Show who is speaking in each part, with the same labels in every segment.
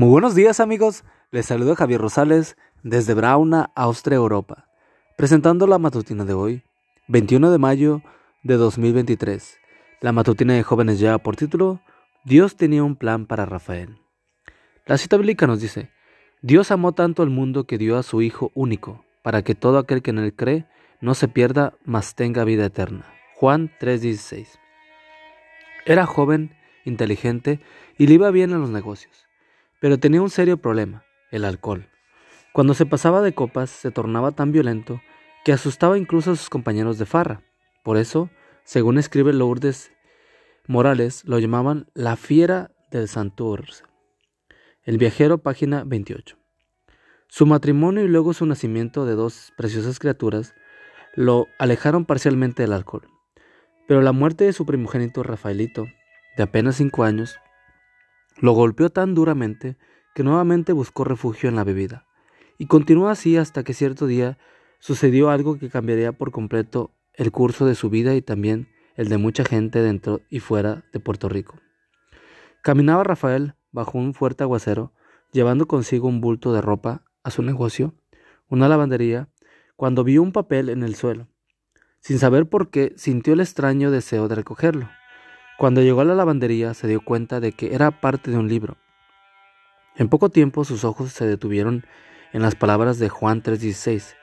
Speaker 1: Muy buenos días amigos, les saludo Javier Rosales desde Brauna, Austria, Europa, presentando la matutina de hoy, 21 de mayo de 2023. La matutina de jóvenes ya por título, Dios tenía un plan para Rafael. La cita bíblica nos dice, Dios amó tanto al mundo que dio a su Hijo único, para que todo aquel que en él cree no se pierda, mas tenga vida eterna. Juan 3:16. Era joven, inteligente y le iba bien en los negocios. Pero tenía un serio problema, el alcohol. Cuando se pasaba de copas se tornaba tan violento que asustaba incluso a sus compañeros de farra. Por eso, según escribe Lourdes Morales, lo llamaban la fiera del Santurce. El viajero, página 28. Su matrimonio y luego su nacimiento de dos preciosas criaturas lo alejaron parcialmente del alcohol. Pero la muerte de su primogénito Rafaelito, de apenas cinco años, lo golpeó tan duramente que nuevamente buscó refugio en la bebida. Y continuó así hasta que cierto día sucedió algo que cambiaría por completo el curso de su vida y también el de mucha gente dentro y fuera de Puerto Rico. Caminaba Rafael bajo un fuerte aguacero, llevando consigo un bulto de ropa a su negocio, una lavandería, cuando vio un papel en el suelo. Sin saber por qué, sintió el extraño deseo de recogerlo. Cuando llegó a la lavandería se dio cuenta de que era parte de un libro. En poco tiempo sus ojos se detuvieron en las palabras de Juan 3:16.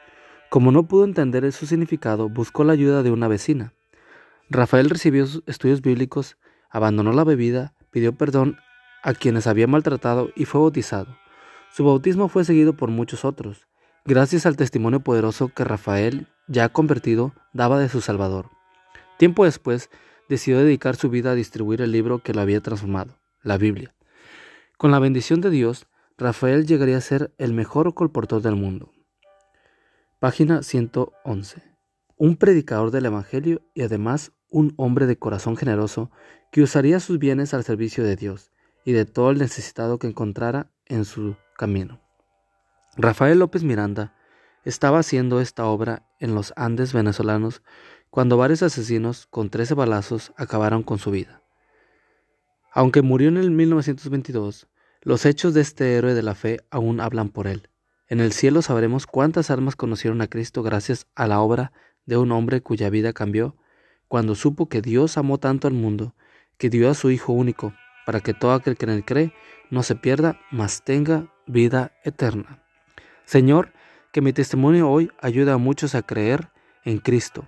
Speaker 1: Como no pudo entender su significado, buscó la ayuda de una vecina. Rafael recibió estudios bíblicos, abandonó la bebida, pidió perdón a quienes había maltratado y fue bautizado. Su bautismo fue seguido por muchos otros, gracias al testimonio poderoso que Rafael, ya convertido, daba de su Salvador. Tiempo después, decidió dedicar su vida a distribuir el libro que lo había transformado, la Biblia. Con la bendición de Dios, Rafael llegaría a ser el mejor colportor del mundo. Página 111. Un predicador del Evangelio y además un hombre de corazón generoso que usaría sus bienes al servicio de Dios y de todo el necesitado que encontrara en su camino. Rafael López Miranda estaba haciendo esta obra en los Andes venezolanos cuando varios asesinos con 13 balazos acabaron con su vida. Aunque murió en el 1922, los hechos de este héroe de la fe aún hablan por él. En el cielo sabremos cuántas almas conocieron a Cristo gracias a la obra de un hombre cuya vida cambió cuando supo que Dios amó tanto al mundo que dio a su Hijo único para que todo aquel que en él cree no se pierda, mas tenga vida eterna. Señor, que mi testimonio hoy ayude a muchos a creer en Cristo